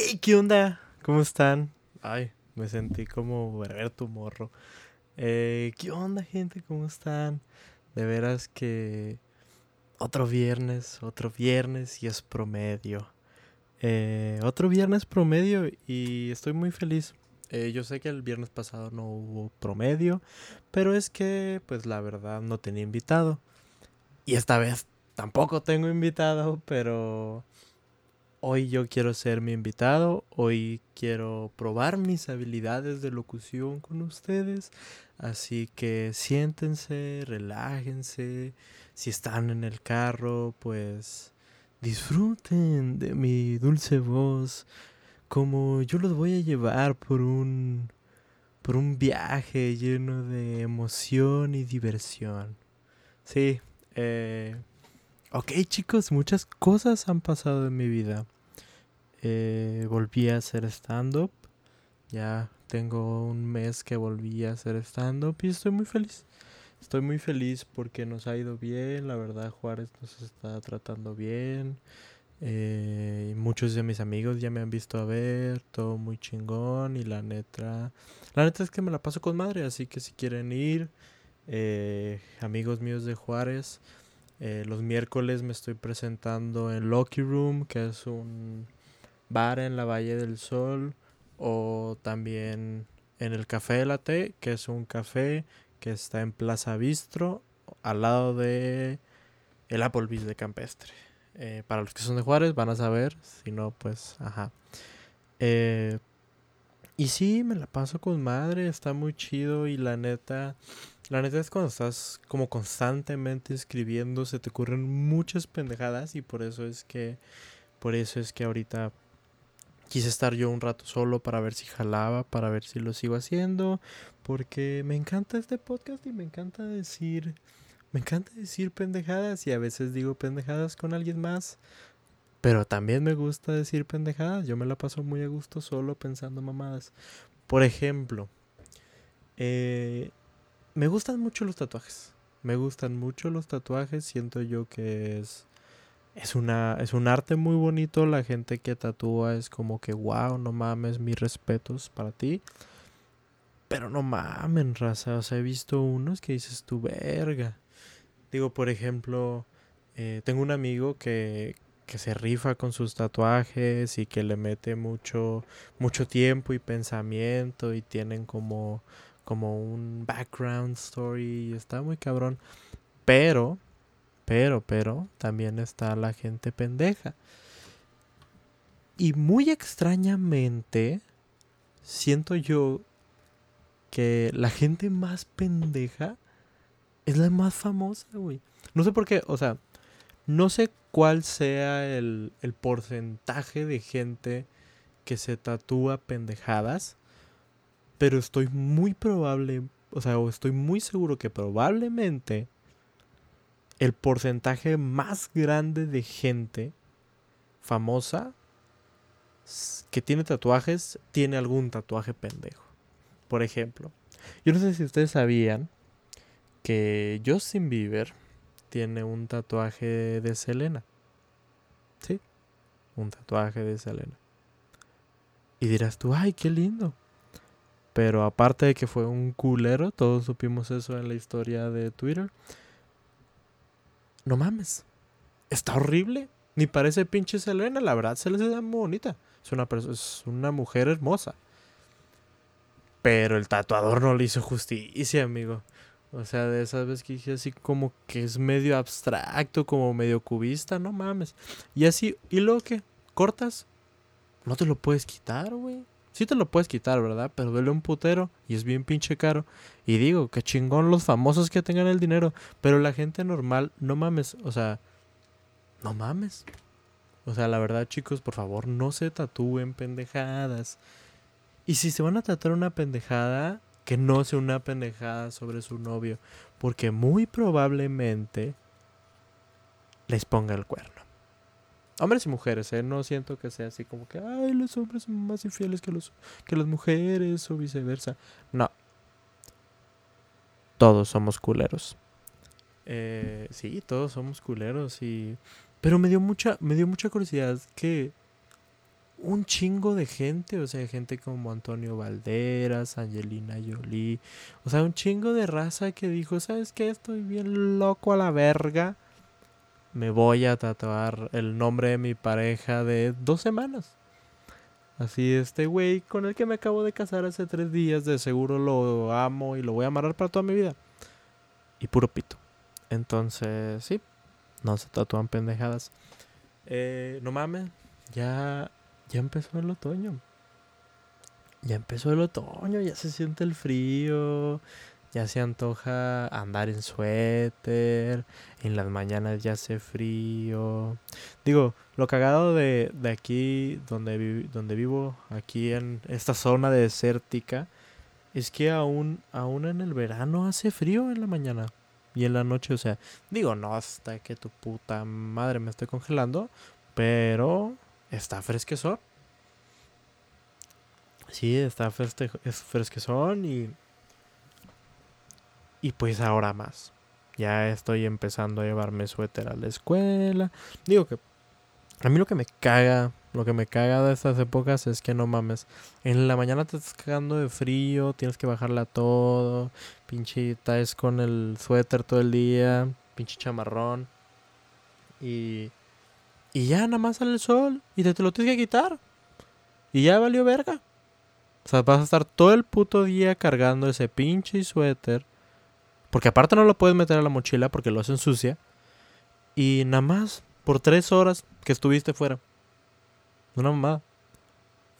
Hey, ¿qué onda? ¿Cómo están? Ay, me sentí como tu morro. Eh, ¿Qué onda, gente? ¿Cómo están? De veras que otro viernes, otro viernes y es promedio. Eh, otro viernes promedio y estoy muy feliz. Eh, yo sé que el viernes pasado no hubo promedio, pero es que, pues la verdad, no tenía invitado. Y esta vez tampoco tengo invitado, pero hoy yo quiero ser mi invitado, hoy quiero probar mis habilidades de locución con ustedes, así que siéntense, relájense, si están en el carro, pues disfruten de mi dulce voz, como yo los voy a llevar por un por un viaje lleno de emoción y diversión. Sí, eh, Ok chicos, muchas cosas han pasado en mi vida. Eh, volví a hacer stand-up. Ya tengo un mes que volví a hacer stand-up y estoy muy feliz. Estoy muy feliz porque nos ha ido bien. La verdad Juárez nos está tratando bien. Eh, muchos de mis amigos ya me han visto a ver. Todo muy chingón. Y la neta... La neta es que me la paso con madre. Así que si quieren ir... Eh, amigos míos de Juárez eh, los miércoles me estoy presentando en Lucky Room, que es un bar en la Valle del Sol, o también en el Café de la T, que es un café que está en Plaza Bistro, al lado de el Applebee's de Campestre. Eh, para los que son de Juárez van a saber, si no, pues, ajá. Eh, y sí, me la paso con madre, está muy chido y la neta la neta es cuando estás como constantemente escribiendo, se te ocurren muchas pendejadas y por eso es que, por eso es que ahorita quise estar yo un rato solo para ver si jalaba, para ver si lo sigo haciendo, porque me encanta este podcast y me encanta decir, me encanta decir pendejadas y a veces digo pendejadas con alguien más, pero también me gusta decir pendejadas, yo me la paso muy a gusto solo pensando mamadas. Por ejemplo, eh, me gustan mucho los tatuajes. Me gustan mucho los tatuajes. Siento yo que es. Es, una, es un arte muy bonito. La gente que tatúa es como que, wow, no mames, mis respetos para ti. Pero no mamen, raza. O sea, he visto unos que dices tu verga. Digo, por ejemplo, eh, tengo un amigo que, que se rifa con sus tatuajes y que le mete mucho, mucho tiempo y pensamiento y tienen como como un background story. Está muy cabrón. Pero, pero, pero, también está la gente pendeja. Y muy extrañamente, siento yo que la gente más pendeja es la más famosa, güey. No sé por qué, o sea, no sé cuál sea el, el porcentaje de gente que se tatúa pendejadas pero estoy muy probable, o sea, estoy muy seguro que probablemente el porcentaje más grande de gente famosa que tiene tatuajes tiene algún tatuaje pendejo. Por ejemplo, yo no sé si ustedes sabían que Justin Bieber tiene un tatuaje de Selena. Sí, un tatuaje de Selena. Y dirás tú, ay, qué lindo. Pero aparte de que fue un culero, todos supimos eso en la historia de Twitter. No mames. Está horrible. Ni parece pinche Selena. La verdad, se le da muy bonita. Es una, es una mujer hermosa. Pero el tatuador no le hizo justicia, amigo. O sea, de esas veces que dije así como que es medio abstracto, como medio cubista, no mames. Y así, ¿y luego qué? ¿Cortas? No te lo puedes quitar, güey. Sí te lo puedes quitar, ¿verdad? Pero duele un putero y es bien pinche caro. Y digo, que chingón los famosos que tengan el dinero. Pero la gente normal, no mames. O sea, no mames. O sea, la verdad, chicos, por favor, no se tatúen pendejadas. Y si se van a tatuar una pendejada, que no sea una pendejada sobre su novio. Porque muy probablemente les ponga el cuerno. Hombres y mujeres, ¿eh? No siento que sea así como que, ay, los hombres son más infieles que, los, que las mujeres o viceversa. No. Todos somos culeros. Eh, sí, todos somos culeros y... Pero me dio mucha, me dio mucha curiosidad que... un chingo de gente, o sea, gente como Antonio Valderas, Angelina Jolie, o sea, un chingo de raza que dijo, ¿sabes qué? Estoy bien loco a la verga. Me voy a tatuar el nombre de mi pareja de dos semanas. Así, este güey con el que me acabo de casar hace tres días, de seguro lo amo y lo voy a amarrar para toda mi vida. Y puro pito. Entonces, sí, no se tatúan pendejadas. Eh, no mames, ya, ya empezó el otoño. Ya empezó el otoño, ya se siente el frío, ya se antoja andar en suéter, en las mañanas ya hace frío. Digo, lo cagado de, de aquí donde, donde vivo, aquí en esta zona desértica, es que aún, aún en el verano hace frío en la mañana y en la noche, o sea, digo, no hasta que tu puta madre me esté congelando, pero está fresquezón. Sí, está fresquezón y y pues ahora más. Ya estoy empezando a llevarme suéter a la escuela. Digo que a mí lo que me caga, lo que me caga de estas épocas es que no mames. En la mañana te estás cagando de frío, tienes que bajarla todo. Pinche estás con el suéter todo el día, pinche chamarrón. Y y ya nada más sale el sol y te, te lo tienes que quitar. Y ya valió verga. O sea, vas a estar todo el puto día cargando ese pinche suéter porque aparte no lo puedes meter a la mochila porque lo hacen sucia. Y nada más por tres horas que estuviste fuera. Una mamada.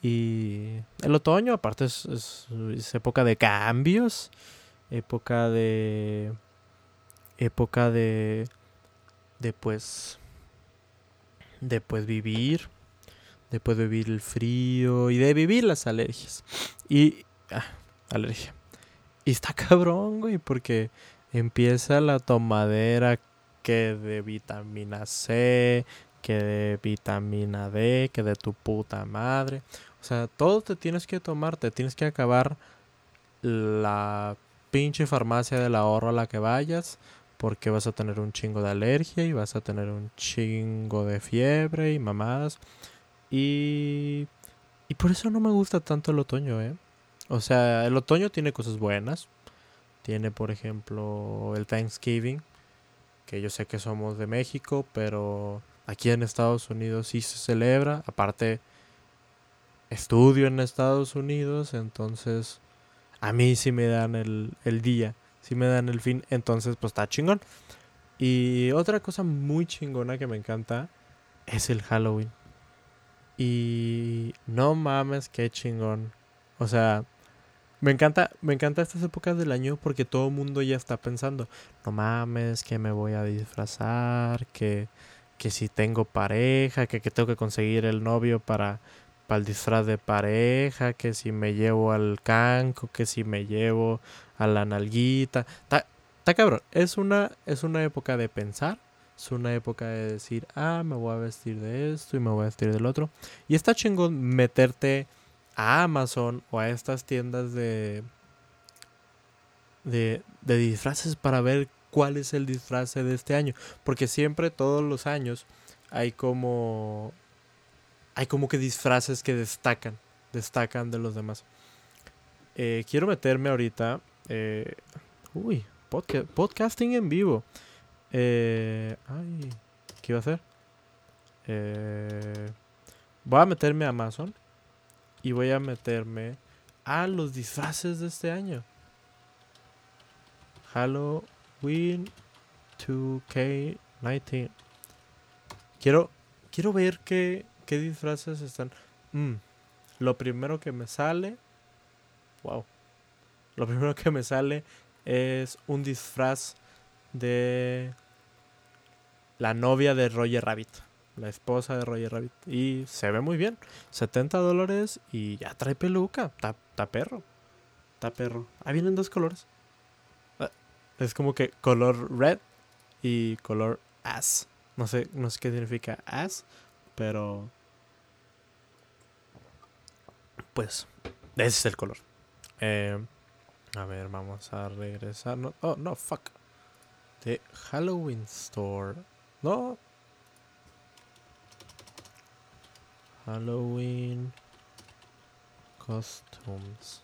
Y el otoño, aparte, es, época de cambios. Época de. Época de. De pues. De pues vivir. De pues vivir el frío. Y de vivir las alergias. Y. Ah, alergia. Y está cabrón, güey, porque empieza la tomadera que de vitamina C, que de vitamina D, que de tu puta madre. O sea, todo te tienes que tomar, te tienes que acabar la pinche farmacia del ahorro a la que vayas, porque vas a tener un chingo de alergia y vas a tener un chingo de fiebre y mamadas. Y, y por eso no me gusta tanto el otoño, ¿eh? O sea, el otoño tiene cosas buenas. Tiene, por ejemplo, el Thanksgiving, que yo sé que somos de México, pero aquí en Estados Unidos sí se celebra. Aparte, estudio en Estados Unidos, entonces a mí sí me dan el, el día, sí me dan el fin, entonces pues está chingón. Y otra cosa muy chingona que me encanta es el Halloween. Y no mames, qué chingón. O sea, me encanta, me encanta estas épocas del año porque todo el mundo ya está pensando, no mames, que me voy a disfrazar, que, que si tengo pareja, que, que tengo que conseguir el novio para, para el disfraz de pareja, que si me llevo al canco, que si me llevo a la nalguita. Está cabrón, es una, es una época de pensar, es una época de decir, ah, me voy a vestir de esto y me voy a vestir del otro. Y está chingón meterte a Amazon o a estas tiendas de, de, disfraces para ver cuál es el disfraz de este año. Porque siempre, todos los años, hay como. Hay como que disfraces que destacan. Destacan de los demás. Eh, quiero meterme ahorita. Eh, uy, podcasting en vivo. Eh, ay, ¿qué iba a hacer? voy a meterme a Amazon y voy a meterme a los disfraces de este año. Halloween 2K19. Quiero, quiero ver qué, qué disfraces están. Mm, lo primero que me sale. Wow. Lo primero que me sale es un disfraz de la novia de Roger Rabbit la esposa de Roger Rabbit. Y se ve muy bien. 70 dólares y ya trae peluca. Está perro. Está perro. Ahí vienen dos colores. Ah, es como que color red y color ass. No sé, no sé qué significa ass, pero... Pues, ese es el color. Eh, a ver, vamos a regresar. No, oh, no, fuck. De Halloween Store. No, Halloween Costumes.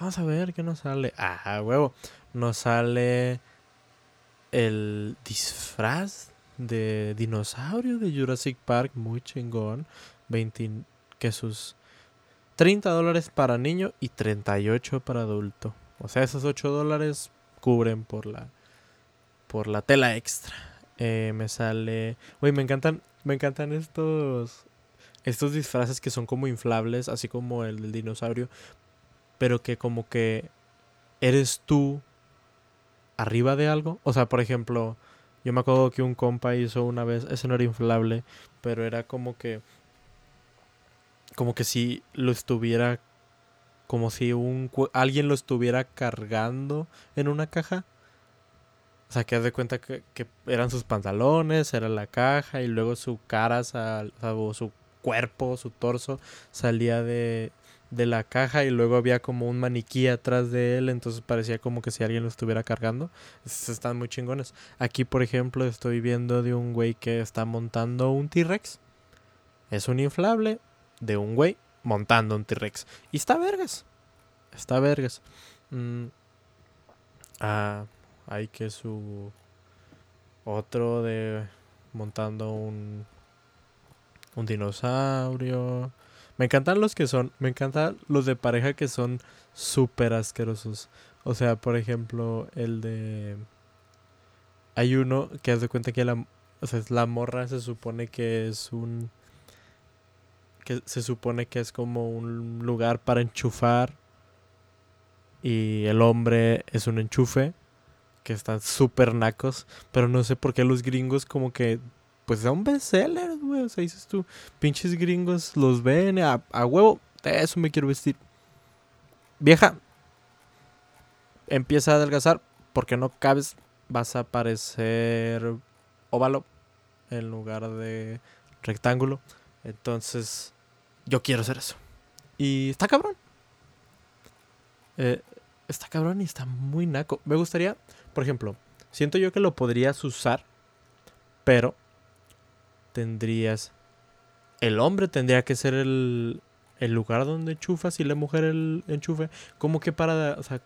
Vamos a ver qué nos sale. Ah, huevo. Nos sale el disfraz de dinosaurio de Jurassic Park. Muy chingón. 20, que sus 30 dólares para niño y 38 para adulto. O sea, esos 8 dólares cubren por la por la tela extra. Eh, me sale. Güey, me encantan. Me encantan estos. Estos disfraces que son como inflables, así como el del dinosaurio. Pero que como que eres tú arriba de algo. O sea, por ejemplo, yo me acuerdo que un compa hizo una vez. Ese no era inflable. Pero era como que. Como que si lo estuviera. Como si un alguien lo estuviera cargando en una caja. O sea, que haz de cuenta que, eran sus pantalones, era la caja y luego su cara o su cuerpo, su torso salía de, de la caja y luego había como un maniquí atrás de él, entonces parecía como que si alguien lo estuviera cargando. están muy chingones. Aquí, por ejemplo, estoy viendo de un güey que está montando un T-Rex. Es un inflable de un güey montando un T-Rex. Y está vergas. Está vergas. Mm. Ah, hay que su otro de montando un un dinosaurio. Me encantan los que son, me encantan los de pareja que son súper asquerosos. O sea, por ejemplo, el de hay uno que hace cuenta que la o sea, la morra se supone que es un que se supone que es como un lugar para enchufar y el hombre es un enchufe que están súper nacos, pero no sé por qué los gringos como que, pues son bestsellers, güey, o sea, dices tú, pinches gringos los ven a, a huevo, eso me quiero vestir. Vieja, empieza a adelgazar porque no cabes, vas a parecer óvalo en lugar de rectángulo. Entonces, yo quiero hacer eso. Y está cabrón. Eh, está cabrón y está muy naco. Me gustaría por ejemplo, siento yo que lo podrías usar, pero tendrías... El hombre tendría que ser el, el lugar donde enchufas y la mujer el enchufe. Como que para... O sea,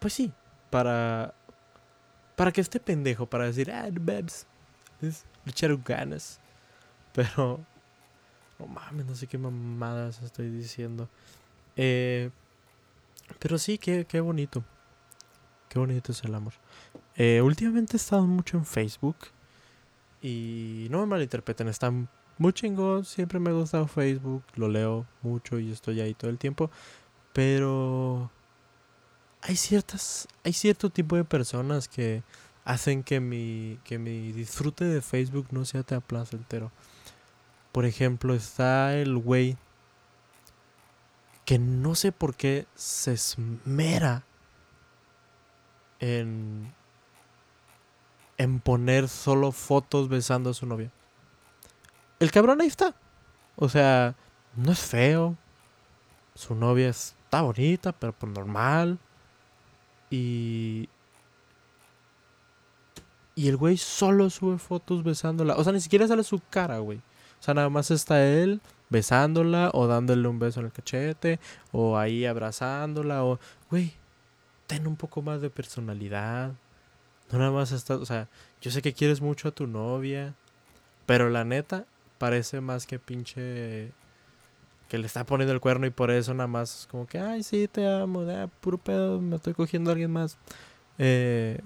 pues sí, para... Para que esté pendejo, para decir, ah, bebs, es echar ganas. Pero... No mames, no sé qué mamadas estoy diciendo. Eh, pero sí, qué, qué bonito. Qué bonito es el amor. Eh, últimamente he estado mucho en Facebook. Y no me malinterpreten, está muy chingón. Siempre me ha gustado Facebook. Lo leo mucho y estoy ahí todo el tiempo. Pero hay ciertas. Hay cierto tipo de personas que hacen que mi. que mi disfrute de Facebook no sea tan placentero. Por ejemplo, está el güey que no sé por qué se esmera en, en poner solo fotos besando a su novia. El cabrón ahí está. O sea, no es feo. Su novia está bonita, pero por pues normal. Y. Y el güey solo sube fotos besándola. O sea, ni siquiera sale su cara, güey. O sea, nada más está él besándola o dándole un beso en el cachete o ahí abrazándola o... Güey, ten un poco más de personalidad. No nada más estás, o sea, yo sé que quieres mucho a tu novia, pero la neta parece más que pinche que le está poniendo el cuerno y por eso nada más es como que, ay, sí, te amo, puro pedo, me estoy cogiendo a alguien más. Eh,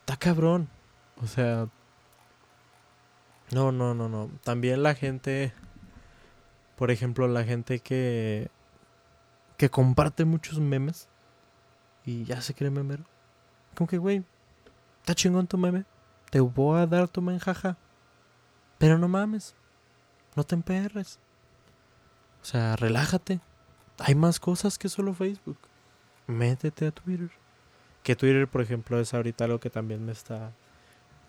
está cabrón. O sea, no, no, no, no. También la gente, por ejemplo, la gente que que comparte muchos memes y ya se cree memero. Como que, güey, está chingón tu meme. Te voy a dar tu menjaja. Pero no mames. No te emperres. O sea, relájate. Hay más cosas que solo Facebook. Métete a Twitter. Que Twitter, por ejemplo, es ahorita algo que también me está.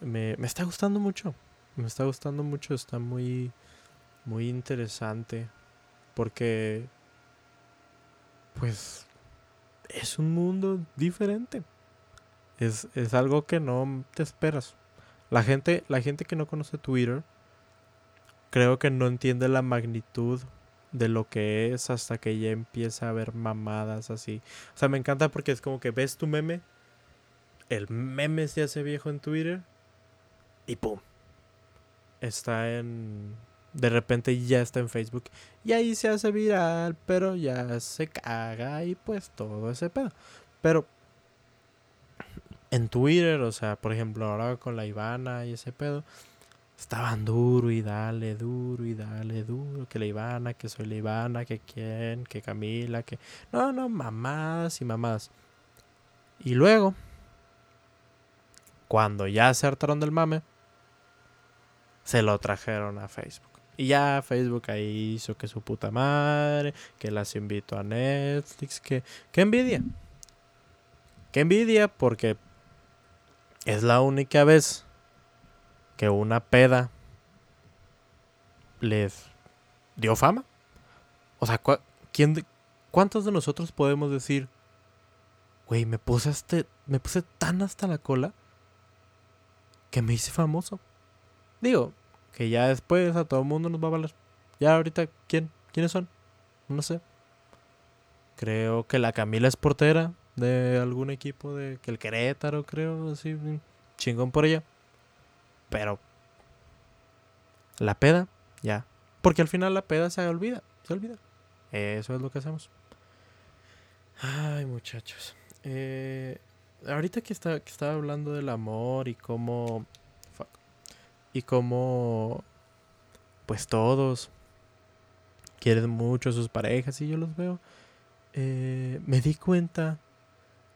Me, me está gustando mucho. Me está gustando mucho. Está muy. Muy interesante. Porque. Pues es un mundo diferente. Es, algo que no te esperas. La gente, la gente que no conoce Twitter creo que no entiende la magnitud de lo que es hasta que ya empieza a ver mamadas así. O sea, me encanta porque es como que ves tu meme, el meme se hace viejo en Twitter y ¡pum! Está en... De repente ya está en Facebook y ahí se hace viral, pero ya se caga y pues todo ese pedo. Pero en Twitter, o sea, por ejemplo, ahora con la Ivana y ese pedo, estaban duro y dale, duro y dale, duro, que la Ivana, que soy la Ivana, que quién, que Camila, que... No, no, mamadas y mamadas. Y luego, cuando ya se hartaron del mame, se lo trajeron a Facebook. Y ya Facebook ahí hizo que su puta madre, que las invitó a Netflix, que... ¡Qué envidia! ¡Qué envidia! Porque es la única vez que una peda les dio fama. O sea, ¿quién ¿cuántos de nosotros podemos decir, güey, me puse, este, me puse tan hasta la cola que me hice famoso? Digo, que ya después a todo el mundo nos va a valer. Ya ahorita, ¿quién? ¿Quiénes son? No sé. Creo que la Camila es portera de algún equipo de que el Querétaro, creo, así, chingón por ella. Pero la peda, ya. Porque al final la peda se olvida, se olvida. Eso es lo que hacemos. Ay, muchachos. Eh, ahorita que, está, que estaba hablando del amor y cómo... y cómo... Pues todos quieren mucho a sus parejas y yo los veo. Eh, me di cuenta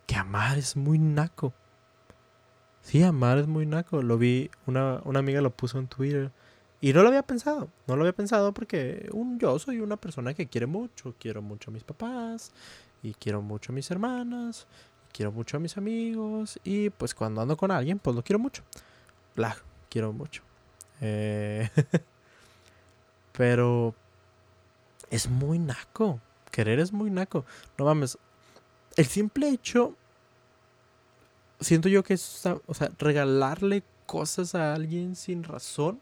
que amar es muy naco. Sí, amar es muy naco. Lo vi, una, una amiga lo puso en Twitter. Y no lo había pensado. No lo había pensado porque un, yo soy una persona que quiere mucho. Quiero mucho a mis papás. Y quiero mucho a mis hermanas. quiero mucho a mis amigos. Y pues cuando ando con alguien, pues lo quiero mucho. La quiero mucho. Eh, pero es muy naco. Querer es muy naco. No mames. El simple hecho siento yo que es, o sea, regalarle cosas a alguien sin razón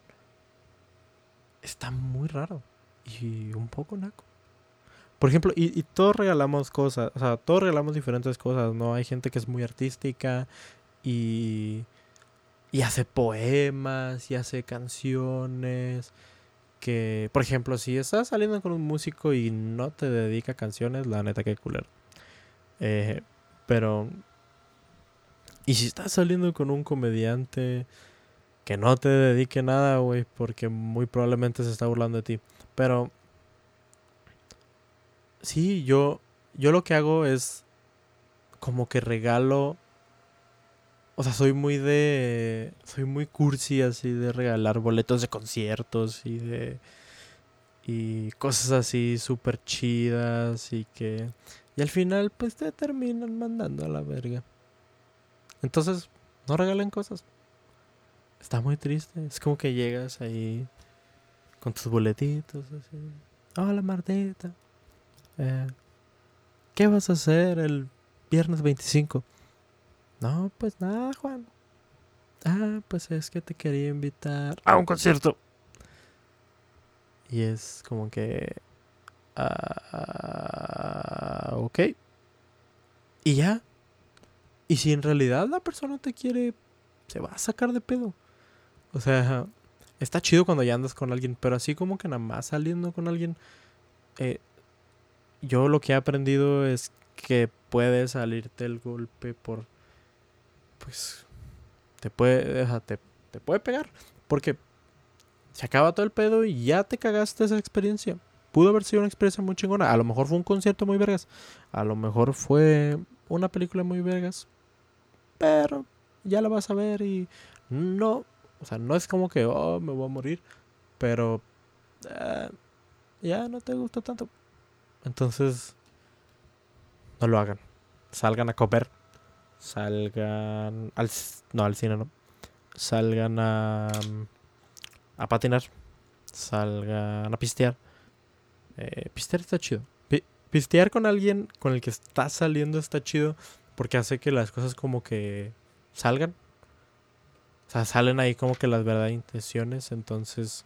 está muy raro y un poco naco. Por ejemplo, y, todos regalamos cosas, o sea, todos regalamos diferentes cosas, ¿no? Hay gente que es muy artística y, y hace poemas y hace canciones. Que, por ejemplo, si estás saliendo con un músico y no te dedica canciones, la neta que culero. Eh, pero y si estás saliendo con un comediante que no te dedique nada, güey, porque muy probablemente se está burlando de ti. Pero sí, yo yo lo que hago es como que regalo o sea, soy muy de soy muy cursi así de regalar boletos de conciertos y de y cosas así súper chidas y que y al final pues te terminan mandando a la verga. Entonces, no regalen cosas. Está muy triste. Es como que llegas ahí con tus boletitos así. Hola Martita. Eh, ¿Qué vas a hacer el viernes 25? No, pues nada, Juan. Ah, pues es que te quería invitar a un concierto. Y es como que... Ah, ok. Y ya, y si en realidad la persona te quiere, se va a sacar de pedo. O sea, está chido cuando ya andas con alguien, pero así como que nada más saliendo con alguien, eh, yo lo que he aprendido es que puede salirte el golpe por, pues, te puede, te, te puede pegar, porque se acaba todo el pedo y ya te cagaste esa experiencia. Pudo haber sido una experiencia muy chingona. A lo mejor fue un concierto muy vergas. A lo mejor fue una película muy vergas pero ya lo vas a ver y no, o sea, no es como que, oh, me voy a morir, pero eh, ya no te gusta tanto. Entonces, no lo hagan. Salgan a comer. Salgan al, no, al cine, no. Salgan a, a patinar. Salgan a pistear. Eh, pistear está chido. pistear con alguien con el que estás saliendo está chido porque hace que las cosas como que salgan. O sea, salen ahí como que las verdaderas intenciones. Entonces,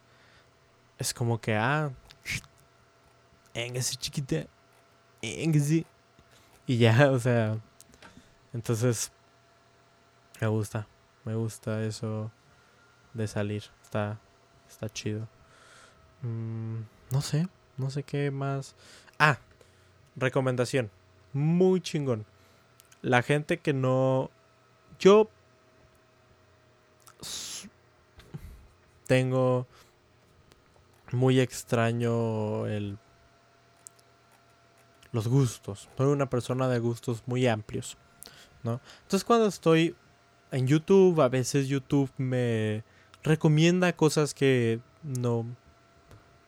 es como que, ah, Engasi chiquita, Engasi. Y ya, o sea, entonces me gusta, me gusta eso de salir, está, está chido. Mm, no sé, no sé qué más. Ah, recomendación, muy chingón. La gente que no, yo tengo muy extraño el los gustos. Soy una persona de gustos muy amplios, ¿no? Entonces cuando estoy en YouTube, a veces YouTube me recomienda cosas que no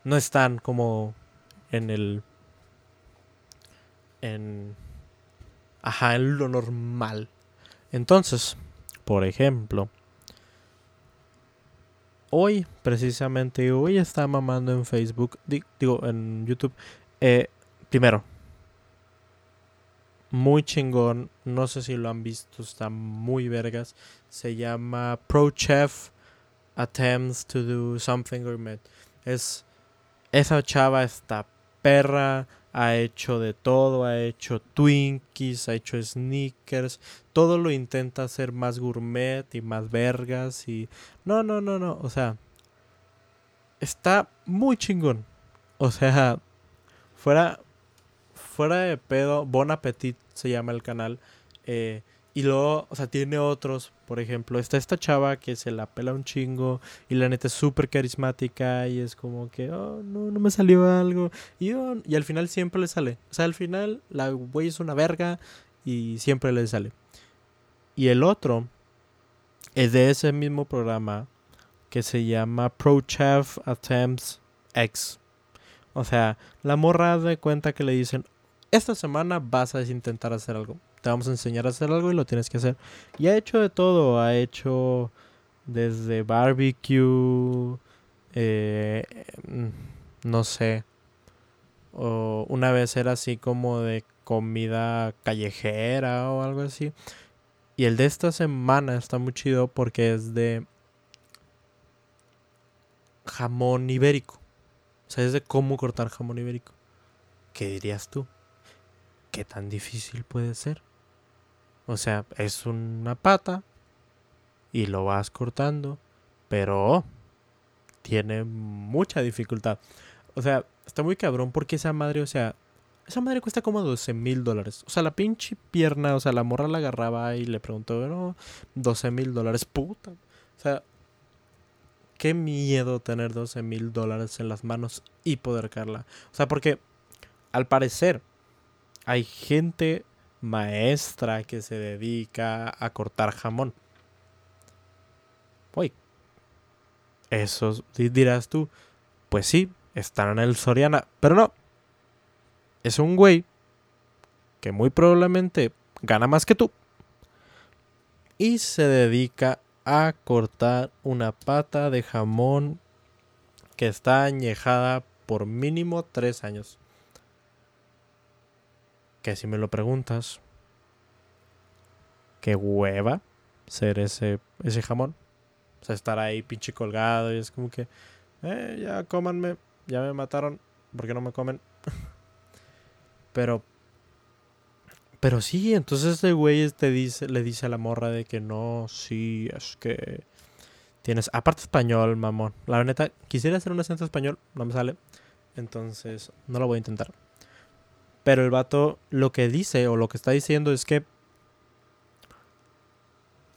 no están como en el en ajá, en lo normal. Entonces, por ejemplo, hoy, precisamente hoy está mamando en Facebook, digo, en YouTube. Eh, primero, muy chingón, no sé si lo han visto, está muy vergas. Se llama Pro Chef Attempts to Do Something Gourmet. Es esa chava está perra, ha hecho de todo, ha hecho Twinkies, ha hecho sneakers, todo lo intenta hacer más gourmet y más vergas y no, no, no, no, o sea, está muy chingón. O sea, fuera fuera de pedo, Bon Appetit se llama el canal. Eh, y luego, o sea, tiene otros. Por ejemplo, está esta chava que se la pela un chingo. Y la neta es súper carismática. Y es como que, oh, no, no me salió algo. Y, y al final siempre le sale. O sea, al final la güey es una verga. Y siempre le sale. Y el otro es de ese mismo programa. Que se llama Pro Chef Attempts X. O sea, la morra de cuenta que le dicen, esta semana vas a intentar hacer algo. Te vamos a enseñar a hacer algo y lo tienes que hacer. Y ha hecho de todo. Ha hecho desde barbecue, eh, mm, no sé. O una vez era así como de comida callejera o algo así. Y el de esta semana está muy chido porque es de jamón ibérico. O sea, es de cómo cortar jamón ibérico. ¿Qué dirías tú? ¿qué tan difícil puede ser? O sea, es una pata y lo vas cortando, pero tiene mucha dificultad. O sea, está muy cabrón porque esa madre, o sea, esa madre cuesta como 12 mil dólares. O sea, la pinche pierna, o sea, la morra la agarraba y le preguntó, no, 12 mil dólares, puta. O sea, qué miedo tener 12 mil dólares en las manos y poder carla. O sea, porque al parecer, hay gente maestra que se dedica a cortar jamón. Uy, eso dirás tú. Pues sí, están en el Soriana, pero no. Es un güey que muy probablemente gana más que tú y se dedica a cortar una pata de jamón que está añejada por mínimo tres años que si me lo preguntas, qué hueva ser ese, ese jamón. O sea, estar ahí pinche colgado y es como que, eh, ya cómanme, ya me mataron, ¿por qué no me comen? pero, pero sí, entonces este güey te dice, le dice a la morra de que no, sí, es que tienes, aparte español, mamón. La neta, quisiera hacer un acento español, no me sale. Entonces, no lo voy a intentar. Pero el vato lo que dice o lo que está diciendo es que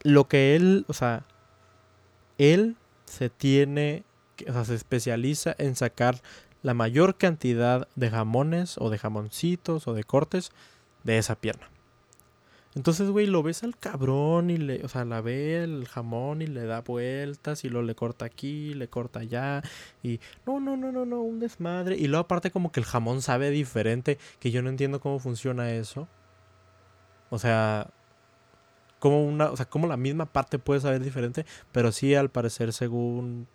lo que él, o sea, él se tiene, o sea, se especializa en sacar la mayor cantidad de jamones o de jamoncitos o de cortes de esa pierna. Entonces, güey, lo ves al cabrón y le, o sea, la ve el jamón y le da vueltas y lo le corta aquí, le corta allá y no, no, no, no, no, un desmadre. Y luego aparte como que el jamón sabe diferente, que yo no entiendo cómo funciona eso. O sea, como una, o sea, como la misma parte puede saber diferente, pero sí al parecer según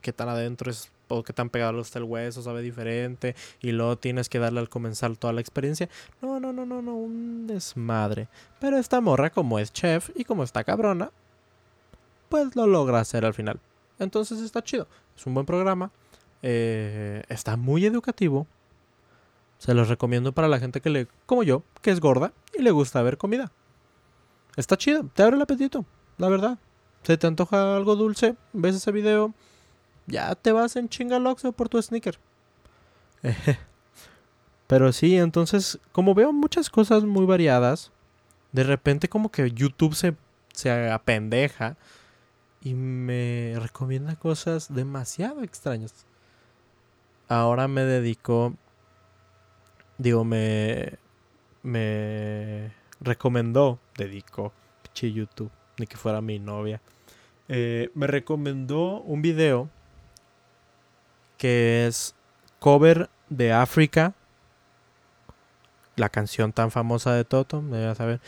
qué tan adentro es o qué tan pegado está el hueso, sabe diferente, y luego tienes que darle al comenzar toda la experiencia. No, no, no, no, no, un desmadre. Pero esta morra, como es chef y como está cabrona, pues lo logra hacer al final. Entonces está chido. Es un buen programa. Eh, está muy educativo. Se los recomiendo para la gente que le, como yo, que es gorda y le gusta ver comida. Está chido, te abre el apetito, la verdad. Se te antoja algo dulce, ves ese video, ya te vas en chingaloxo por tu sneaker. Pero sí, entonces, como veo muchas cosas muy variadas, de repente como que YouTube se, se apendeja y me recomienda cosas demasiado extrañas. Ahora me dedico, digo, me, me recomendó, dedico, piche YouTube, ni que fuera mi novia. Eh, me recomendó un video que es cover de África la canción tan famosa de Toto, ya saben.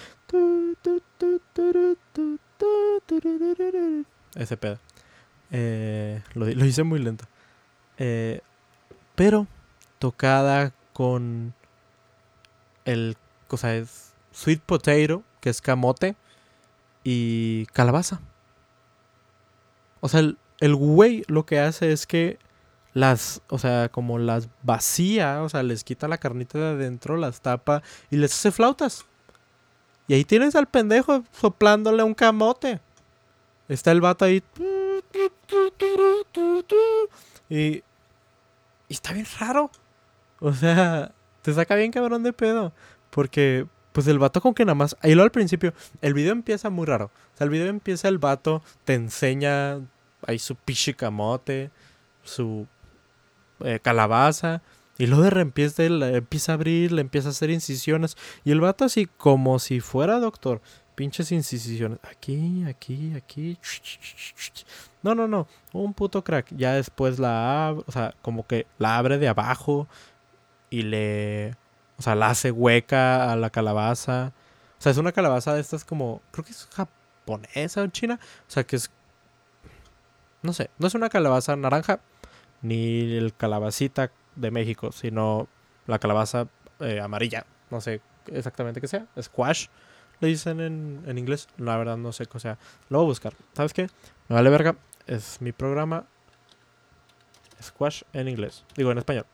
Ese pedo. Eh, lo, hice muy lento. Eh, pero tocada con el, o sea, es sweet potato, que es camote, y calabaza. O sea, el, el güey lo que hace es que las, o sea, como las vacía, o sea, les quita la carnita de adentro, las tapa y les hace flautas. Y ahí tienes al pendejo soplándole un camote. Está el vato ahí. Y, y está bien raro. O sea, te saca bien cabrón de pedo. Porque, pues el vato con que nada más. Ahí lo al principio. El video empieza muy raro. O sea, el video empieza el vato, te enseña ahí su pichi camote, su eh, calabaza. Y luego de repente empieza a abrir, le empieza a hacer incisiones. Y el vato así como si fuera doctor. Pinches incisiones. Aquí, aquí, aquí. No, no, no. Un puto crack. Ya después la abre. O sea, como que la abre de abajo. Y le... O sea, la hace hueca a la calabaza. O sea, es una calabaza de estas como... Creo que es japonesa o china. O sea, que es... No sé. No es una calabaza naranja ni el calabacita de México, sino la calabaza eh, amarilla. No sé exactamente qué sea. Squash, le dicen en, en, inglés. La verdad no sé qué sea. Lo voy a buscar. ¿Sabes qué? Me vale verga. Es mi programa. Squash en inglés. Digo en español.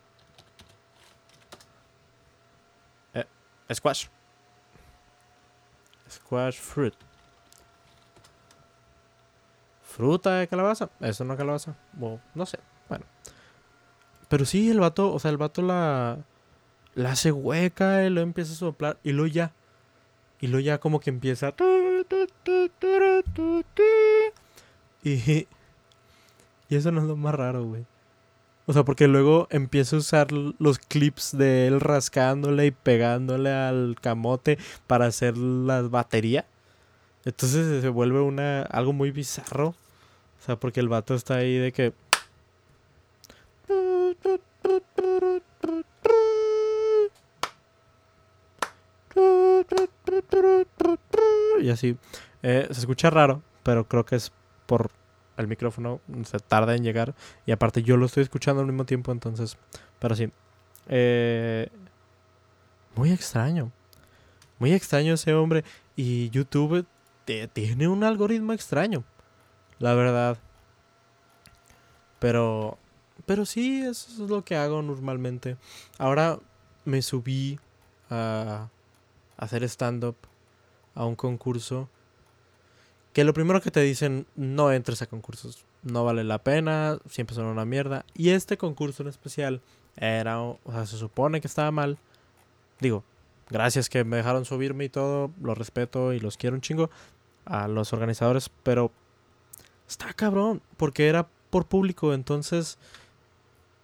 Eh, squash. Squash fruit. Fruta de calabaza. ¿Es una calabaza? no sé. Bueno. Pero sí, el vato, o sea, el vato la, la hace hueca y lo empieza a soplar y luego ya. Y luego ya como que empieza. Y, y eso no es lo más raro, güey. O sea, porque luego empieza a usar los clips de él rascándole y pegándole al camote para hacer la batería. Entonces se vuelve una algo muy bizarro. O sea, porque el vato está ahí de que y así. Eh, se escucha raro, pero creo que es por el micrófono. Se tarda en llegar. Y aparte yo lo estoy escuchando al mismo tiempo, entonces. Pero sí. Eh, muy extraño. Muy extraño ese hombre. Y YouTube tiene un algoritmo extraño. La verdad. Pero pero sí, eso es lo que hago normalmente. Ahora me subí a hacer stand-up a un concurso. Que lo primero que te dicen, no entres a concursos. No vale la pena, siempre son una mierda. Y este concurso en especial era, o sea, se supone que estaba mal. Digo, gracias que me dejaron subirme y todo, lo respeto y los quiero un chingo a los organizadores, pero está cabrón, porque era por público, entonces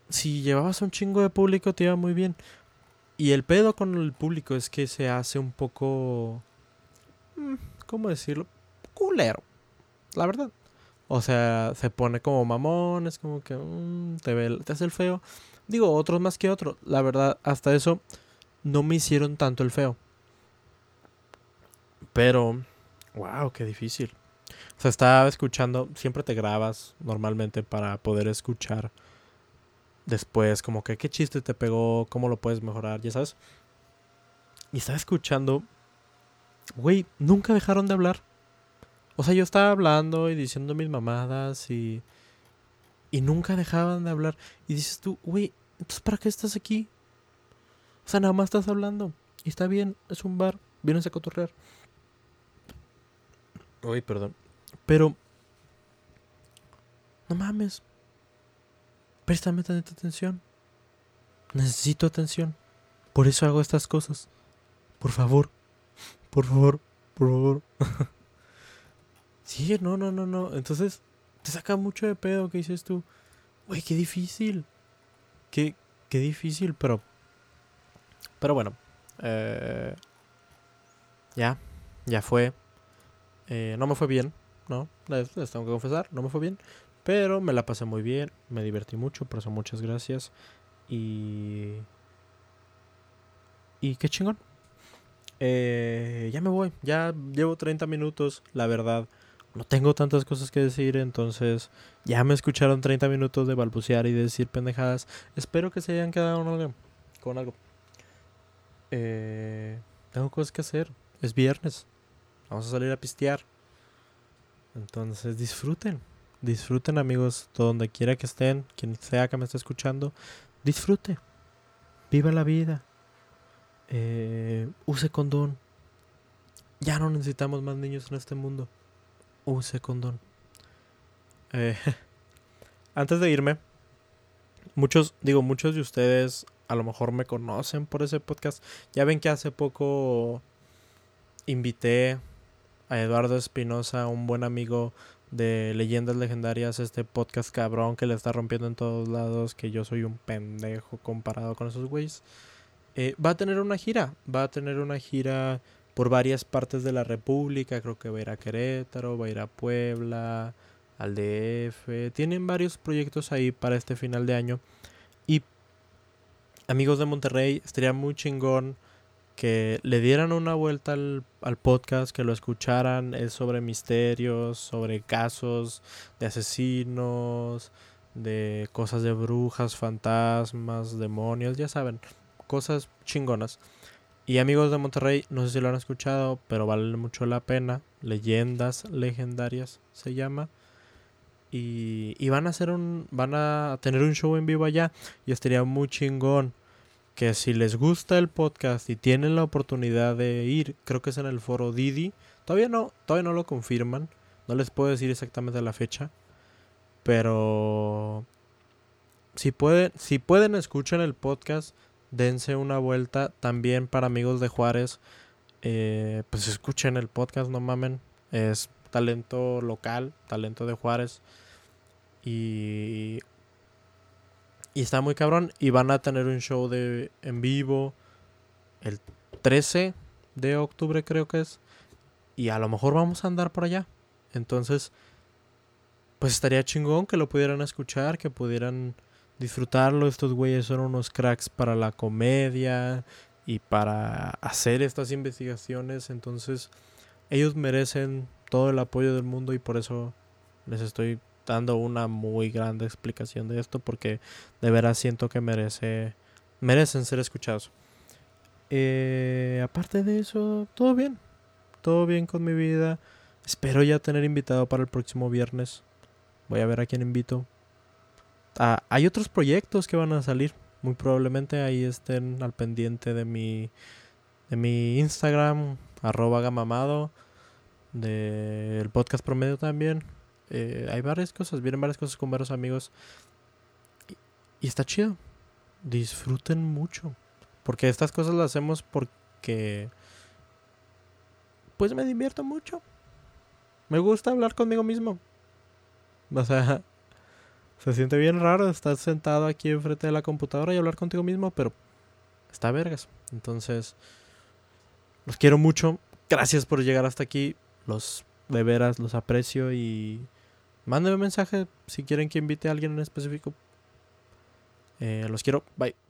si llevabas un chingo de público te iba muy bien. Y el pedo con el público es que se hace un poco... Mm, ¿Cómo decirlo? Culero. La verdad. O sea, se pone como mamón, es como que mm, te, ve, te hace el feo. Digo, otros más que otros. La verdad, hasta eso no me hicieron tanto el feo. Pero, wow, qué difícil. O sea, estaba escuchando, siempre te grabas normalmente para poder escuchar después, como que qué chiste te pegó, cómo lo puedes mejorar, ya sabes. Y estaba escuchando, güey, nunca dejaron de hablar. O sea, yo estaba hablando y diciendo mis mamadas y... Y nunca dejaban de hablar. Y dices tú, güey, entonces ¿para qué estás aquí? O sea, nada más estás hablando. Y está bien, es un bar, vienes a cotorrear. Uy, perdón. Pero, no mames. Préstame tanta atención. Necesito atención. Por eso hago estas cosas. Por favor. Por favor. Por favor. sí, no, no, no, no. Entonces, te saca mucho de pedo que dices tú. Güey, qué difícil. Qué, qué difícil, pero... Pero bueno. Eh, ya. Ya fue. Eh, no me fue bien, ¿no? Les, les, tengo que confesar, no me fue bien. Pero me la pasé muy bien, me divertí mucho, por eso muchas gracias. Y... Y qué chingón. Eh, ya me voy, ya llevo 30 minutos, la verdad. No tengo tantas cosas que decir, entonces ya me escucharon 30 minutos de balbucear y de decir pendejadas. Espero que se hayan quedado con algo. Eh, tengo cosas que hacer. Es viernes. Vamos a salir a pistear. Entonces disfruten. Disfruten amigos, donde quiera que estén, quien sea que me esté escuchando. Disfrute. Viva la vida. Eh, use condón. Ya no necesitamos más niños en este mundo. Use condón. Eh, antes de irme, muchos, digo, muchos de ustedes a lo mejor me conocen por ese podcast. Ya ven que hace poco invité a Eduardo Espinosa, un buen amigo de Leyendas Legendarias, este podcast cabrón que le está rompiendo en todos lados, que yo soy un pendejo comparado con esos güeyes. Eh, va a tener una gira, va a tener una gira por varias partes de la República, creo que va a ir a Querétaro, va a ir a Puebla, al DF, tienen varios proyectos ahí para este final de año. Y amigos de Monterrey, estaría muy chingón que le dieran una vuelta al, al, podcast, que lo escucharan, es sobre misterios, sobre casos de asesinos, de cosas de brujas, fantasmas, demonios, ya saben, cosas chingonas. Y amigos de Monterrey, no sé si lo han escuchado, pero vale mucho la pena. Leyendas legendarias se llama. Y, y van a hacer un. van a tener un show en vivo allá. Y estaría muy chingón. Que si les gusta el podcast y tienen la oportunidad de ir, creo que es en el foro Didi. Todavía no, todavía no lo confirman. No les puedo decir exactamente la fecha. Pero si pueden, si pueden escuchen el podcast dense una vuelta también para amigos de Juárez. Eh, pues escuchen el podcast, no mamen. Es talento local, talento de Juárez. Y, y está muy cabrón. Y van a tener un show de en vivo el 13 de octubre creo que es. Y a lo mejor vamos a andar por allá. Entonces, pues estaría chingón que lo pudieran escuchar, que pudieran disfrutarlo. Estos güeyes son unos cracks para la comedia y para hacer estas investigaciones. Entonces, ellos merecen todo el apoyo del mundo y por eso les estoy dando una muy grande explicación de esto porque de veras siento que merece merecen ser escuchados. Eh, aparte de eso, todo bien. Todo bien con mi vida. Espero ya tener invitado para el próximo viernes. Voy a ver a quién invito. Ah, hay otros proyectos que van a salir. Muy probablemente ahí estén al pendiente de mi, de mi Instagram, arroba gamamado, del podcast promedio también. Eh, hay varias cosas, vienen varias cosas con varios amigos. Y, y está chido. Disfruten mucho. Porque estas cosas las hacemos porque... Pues me divierto mucho. Me gusta hablar conmigo mismo. O sea, se siente bien raro estar sentado aquí enfrente de la computadora y hablar contigo mismo, pero está vergas. Entonces, los quiero mucho. Gracias por llegar hasta aquí. Los de veras los aprecio y mándenme un mensaje si quieren que invite a alguien en específico. Eh, los quiero. Bye.